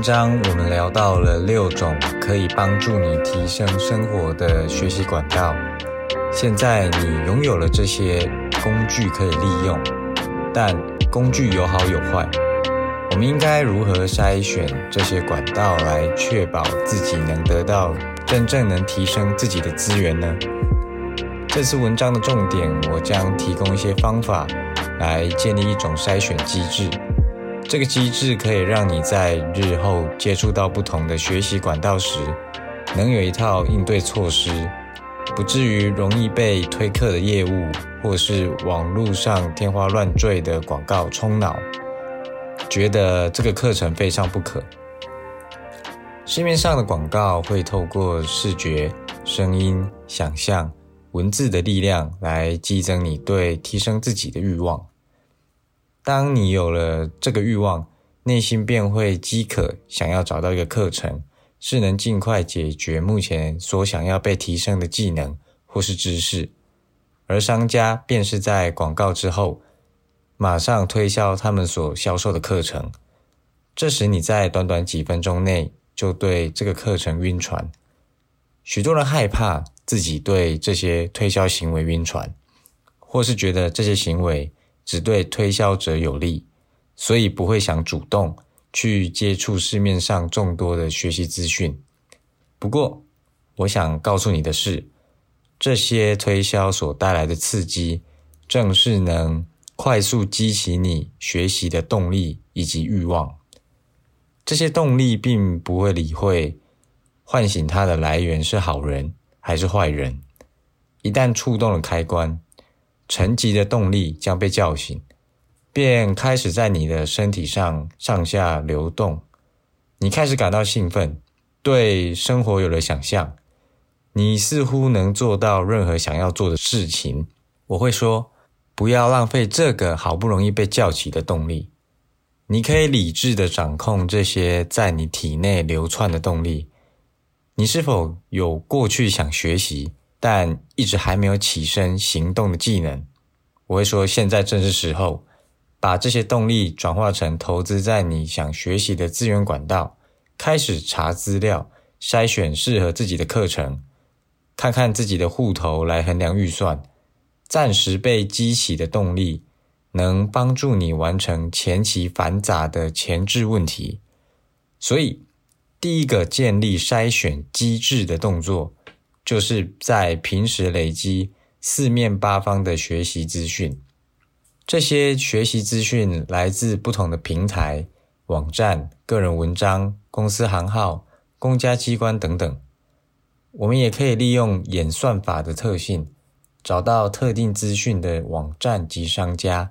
章我们聊到了六种可以帮助你提升生活的学习管道。现在你拥有了这些工具可以利用，但工具有好有坏。我们应该如何筛选这些管道来确保自己能得到真正能提升自己的资源呢？这次文章的重点，我将提供一些方法来建立一种筛选机制。这个机制可以让你在日后接触到不同的学习管道时，能有一套应对措施，不至于容易被推课的业务或是网络上天花乱坠的广告冲脑，觉得这个课程非上不可。市面上的广告会透过视觉、声音、想象。文字的力量来激增你对提升自己的欲望。当你有了这个欲望，内心便会饥渴，想要找到一个课程，是能尽快解决目前所想要被提升的技能或是知识。而商家便是在广告之后，马上推销他们所销售的课程。这时你在短短几分钟内就对这个课程晕船。许多人害怕。自己对这些推销行为晕船，或是觉得这些行为只对推销者有利，所以不会想主动去接触市面上众多的学习资讯。不过，我想告诉你的是，这些推销所带来的刺激，正是能快速激起你学习的动力以及欲望。这些动力并不会理会唤醒它的来源是好人。还是坏人，一旦触动了开关，沉寂的动力将被叫醒，便开始在你的身体上上下流动。你开始感到兴奋，对生活有了想象，你似乎能做到任何想要做的事情。我会说，不要浪费这个好不容易被叫起的动力。你可以理智的掌控这些在你体内流窜的动力。你是否有过去想学习，但一直还没有起身行动的技能？我会说，现在正是时候，把这些动力转化成投资在你想学习的资源管道，开始查资料，筛选适合自己的课程，看看自己的户头来衡量预算。暂时被激起的动力，能帮助你完成前期繁杂的前置问题。所以。第一个建立筛选机制的动作，就是在平时累积四面八方的学习资讯。这些学习资讯来自不同的平台、网站、个人文章、公司行号、公家机关等等。我们也可以利用演算法的特性，找到特定资讯的网站及商家，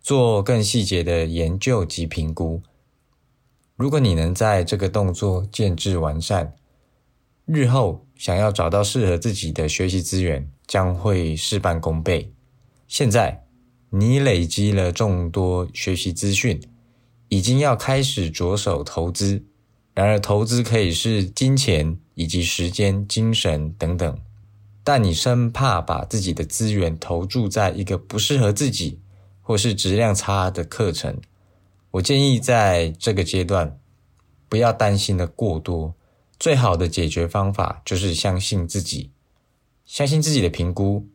做更细节的研究及评估。如果你能在这个动作建制完善，日后想要找到适合自己的学习资源，将会事半功倍。现在你累积了众多学习资讯，已经要开始着手投资。然而，投资可以是金钱以及时间、精神等等，但你生怕把自己的资源投注在一个不适合自己或是质量差的课程。我建议在这个阶段不要担心的过多，最好的解决方法就是相信自己，相信自己的评估，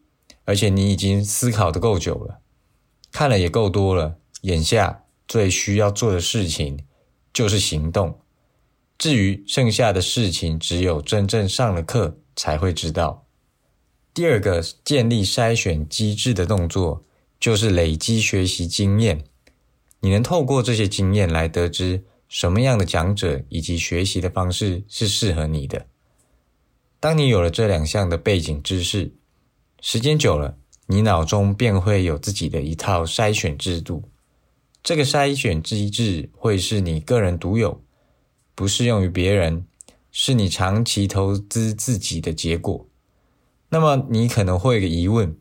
而且你已经思考的够久了，看了也够多了。眼下最需要做的事情就是行动，至于剩下的事情，只有真正上了课才会知道。第二个建立筛选机制的动作，就是累积学习经验。你能透过这些经验来得知什么样的讲者以及学习的方式是适合你的。当你有了这两项的背景知识，时间久了，你脑中便会有自己的一套筛选制度。这个筛选机制会是你个人独有，不适用于别人，是你长期投资自己的结果。那么你可能会有个疑问：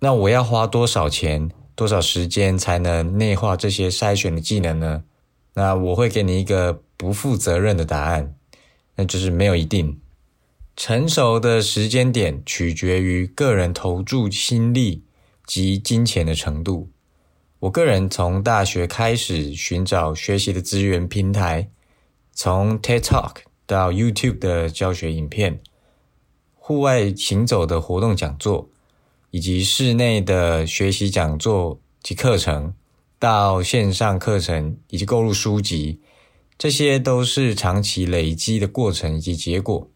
那我要花多少钱？多少时间才能内化这些筛选的技能呢？那我会给你一个不负责任的答案，那就是没有一定。成熟的时间点取决于个人投注心力及金钱的程度。我个人从大学开始寻找学习的资源平台，从 TED Talk 到 YouTube 的教学影片，户外行走的活动讲座，以及室内的学习讲座及课程，到线上课程以及购入书籍，这些都是长期累积的过程以及结果。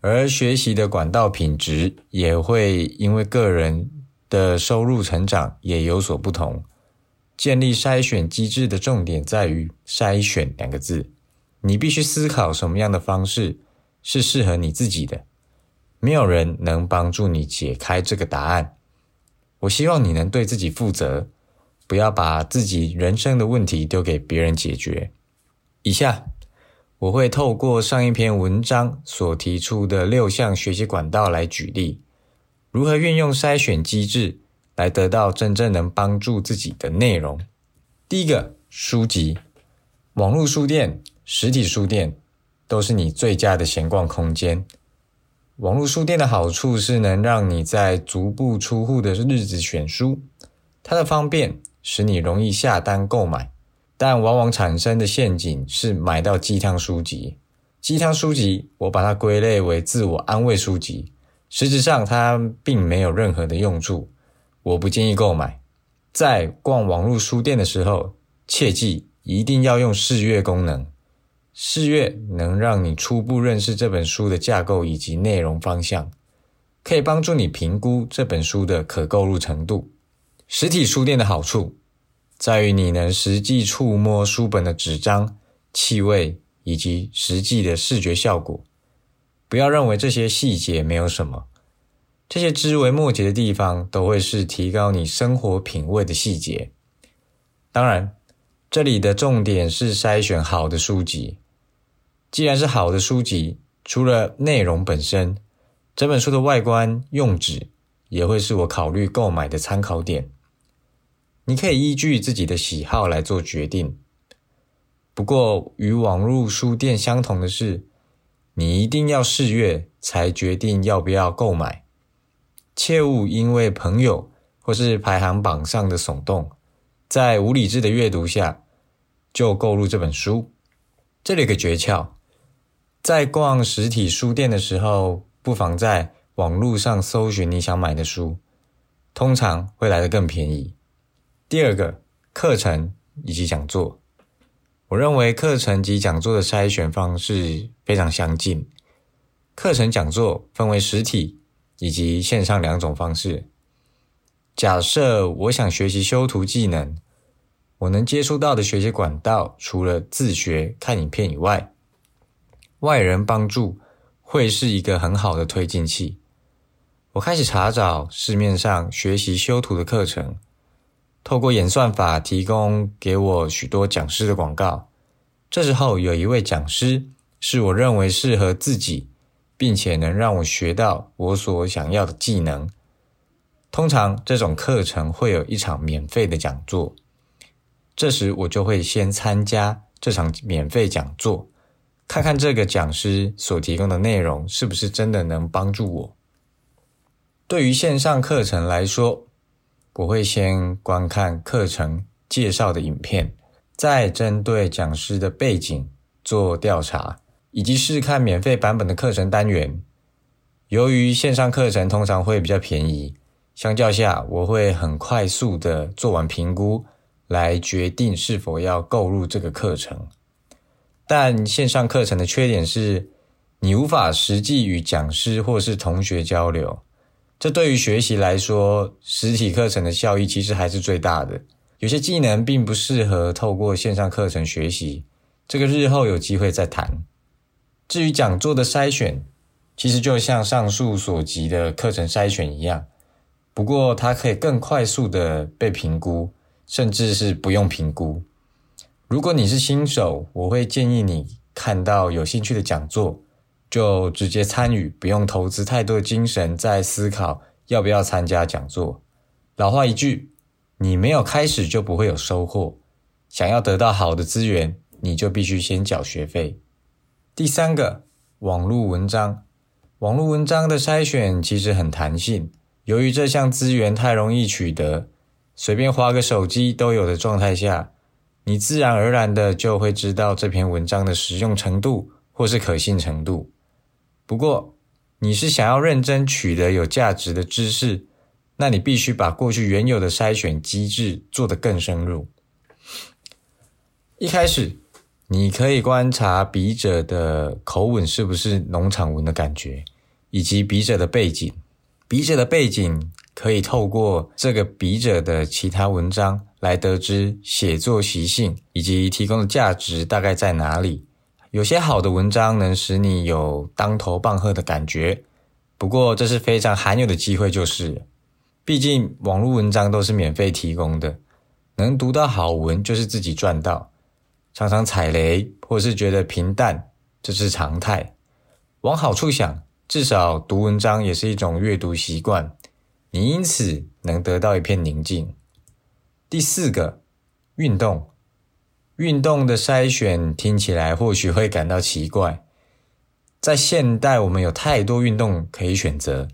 而学习的管道品质也会因为个人的收入成长也有所不同。建立筛选机制的重点在于“筛选”两个字。你必须思考什么样的方式是适合你自己的。没有人能帮助你解开这个答案。我希望你能对自己负责，不要把自己人生的问题丢给别人解决。以下我会透过上一篇文章所提出的六项学习管道来举例，如何运用筛选机制。来得到真正能帮助自己的内容。第一个，书籍、网络书店、实体书店都是你最佳的闲逛空间。网络书店的好处是能让你在足不出户的日子选书，它的方便使你容易下单购买，但往往产生的陷阱是买到鸡汤书籍。鸡汤书籍，我把它归类为自我安慰书籍，实质上它并没有任何的用处。我不建议购买。在逛网络书店的时候，切记一定要用试阅功能。试阅能让你初步认识这本书的架构以及内容方向，可以帮助你评估这本书的可购入程度。实体书店的好处在于你能实际触摸书本的纸张、气味以及实际的视觉效果。不要认为这些细节没有什么。这些枝微末节的地方，都会是提高你生活品味的细节。当然，这里的重点是筛选好的书籍。既然是好的书籍，除了内容本身，整本书的外观、用纸也会是我考虑购买的参考点。你可以依据自己的喜好来做决定。不过，与网络书店相同的是，你一定要试阅才决定要不要购买。切勿因为朋友或是排行榜上的耸动，在无理智的阅读下就购入这本书。这里有个诀窍：在逛实体书店的时候，不妨在网络上搜寻你想买的书，通常会来得更便宜。第二个，课程以及讲座，我认为课程及讲座的筛选方式非常相近。课程讲座分为实体。以及线上两种方式。假设我想学习修图技能，我能接触到的学习管道，除了自学看影片以外，外人帮助会是一个很好的推进器。我开始查找市面上学习修图的课程，透过演算法提供给我许多讲师的广告。这时候有一位讲师是我认为适合自己。并且能让我学到我所想要的技能。通常这种课程会有一场免费的讲座，这时我就会先参加这场免费讲座，看看这个讲师所提供的内容是不是真的能帮助我。对于线上课程来说，我会先观看课程介绍的影片，再针对讲师的背景做调查。以及试看免费版本的课程单元。由于线上课程通常会比较便宜，相较下，我会很快速的做完评估，来决定是否要购入这个课程。但线上课程的缺点是，你无法实际与讲师或是同学交流。这对于学习来说，实体课程的效益其实还是最大的。有些技能并不适合透过线上课程学习，这个日后有机会再谈。至于讲座的筛选，其实就像上述所及的课程筛选一样，不过它可以更快速的被评估，甚至是不用评估。如果你是新手，我会建议你看到有兴趣的讲座，就直接参与，不用投资太多的精神在思考要不要参加讲座。老话一句，你没有开始就不会有收获。想要得到好的资源，你就必须先缴学费。第三个，网络文章。网络文章的筛选其实很弹性，由于这项资源太容易取得，随便划个手机都有的状态下，你自然而然的就会知道这篇文章的实用程度或是可信程度。不过，你是想要认真取得有价值的知识，那你必须把过去原有的筛选机制做得更深入。一开始，你可以观察笔者的口吻是不是农场文的感觉，以及笔者的背景。笔者的背景。可以透过这个笔者的其他文章来得知写作习性以及提供的价值大概在哪里。有些好的文章能使你有当头棒喝的感觉，不过这是非常罕有的机会，就是毕竟网络文章都是免费提供的，能读到好文就是自己赚到。常常踩雷或是觉得平淡，这是常态。往好处想，至少读文章也是一种阅读习惯。你因此能得到一片宁静。第四个，运动。运动的筛选听起来或许会感到奇怪，在现代我们有太多运动可以选择。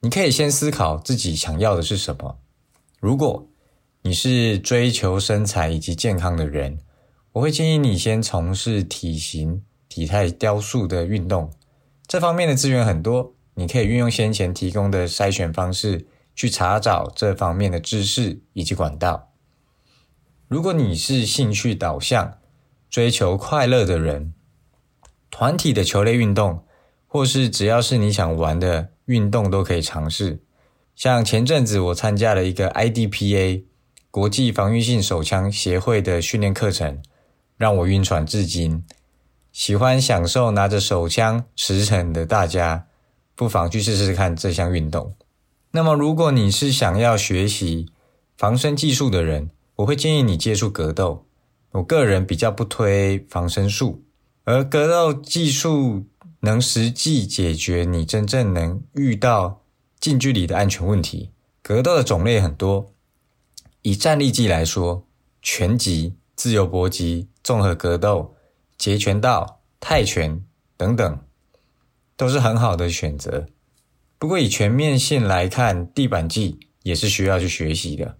你可以先思考自己想要的是什么。如果你是追求身材以及健康的人，我会建议你先从事体型、体态雕塑的运动，这方面的资源很多。你可以运用先前提供的筛选方式去查找这方面的知识以及管道。如果你是兴趣导向、追求快乐的人，团体的球类运动，或是只要是你想玩的运动都可以尝试。像前阵子我参加了一个 IDPA 国际防御性手枪协会的训练课程，让我晕船至今。喜欢享受拿着手枪驰骋的大家。不妨去试试看这项运动。那么，如果你是想要学习防身技术的人，我会建议你接触格斗。我个人比较不推防身术，而格斗技术能实际解决你真正能遇到近距离的安全问题。格斗的种类很多，以站立技来说，拳击、自由搏击、综合格斗、截拳道、泰拳等等。都是很好的选择，不过以全面性来看，地板技也是需要去学习的。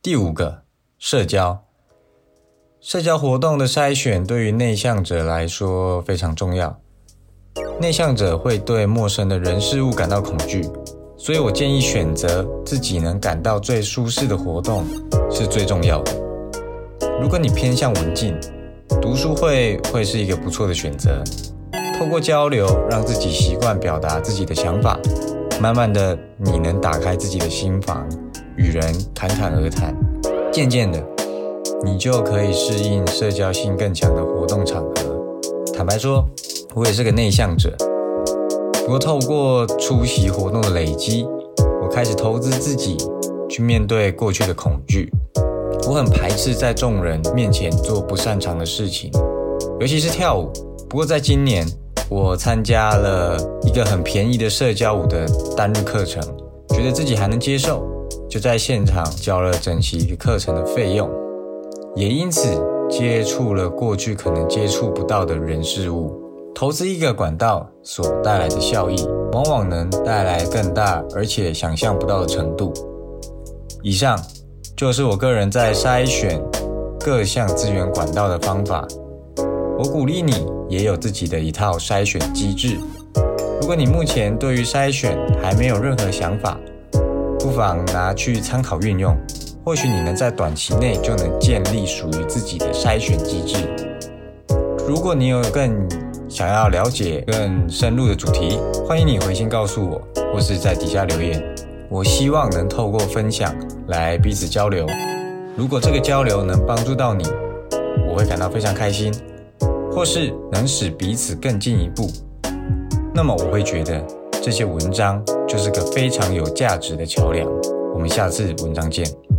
第五个，社交，社交活动的筛选对于内向者来说非常重要。内向者会对陌生的人事物感到恐惧，所以我建议选择自己能感到最舒适的活动是最重要的。如果你偏向文静，读书会会是一个不错的选择。透过交流，让自己习惯表达自己的想法，慢慢的，你能打开自己的心房，与人侃侃而谈。渐渐的，你就可以适应社交性更强的活动场合。坦白说，我也是个内向者。不过，透过出席活动的累积，我开始投资自己，去面对过去的恐惧。我很排斥在众人面前做不擅长的事情，尤其是跳舞。不过，在今年。我参加了一个很便宜的社交舞的单日课程，觉得自己还能接受，就在现场交了整齐课程的费用，也因此接触了过去可能接触不到的人事物。投资一个管道所带来的效益，往往能带来更大而且想象不到的程度。以上就是我个人在筛选各项资源管道的方法。我鼓励你也有自己的一套筛选机制。如果你目前对于筛选还没有任何想法，不妨拿去参考运用，或许你能在短期内就能建立属于自己的筛选机制。如果你有更想要了解更深入的主题，欢迎你回信告诉我，或是在底下留言。我希望能透过分享来彼此交流。如果这个交流能帮助到你，我会感到非常开心。或是能使彼此更进一步，那么我会觉得这些文章就是个非常有价值的桥梁。我们下次文章见。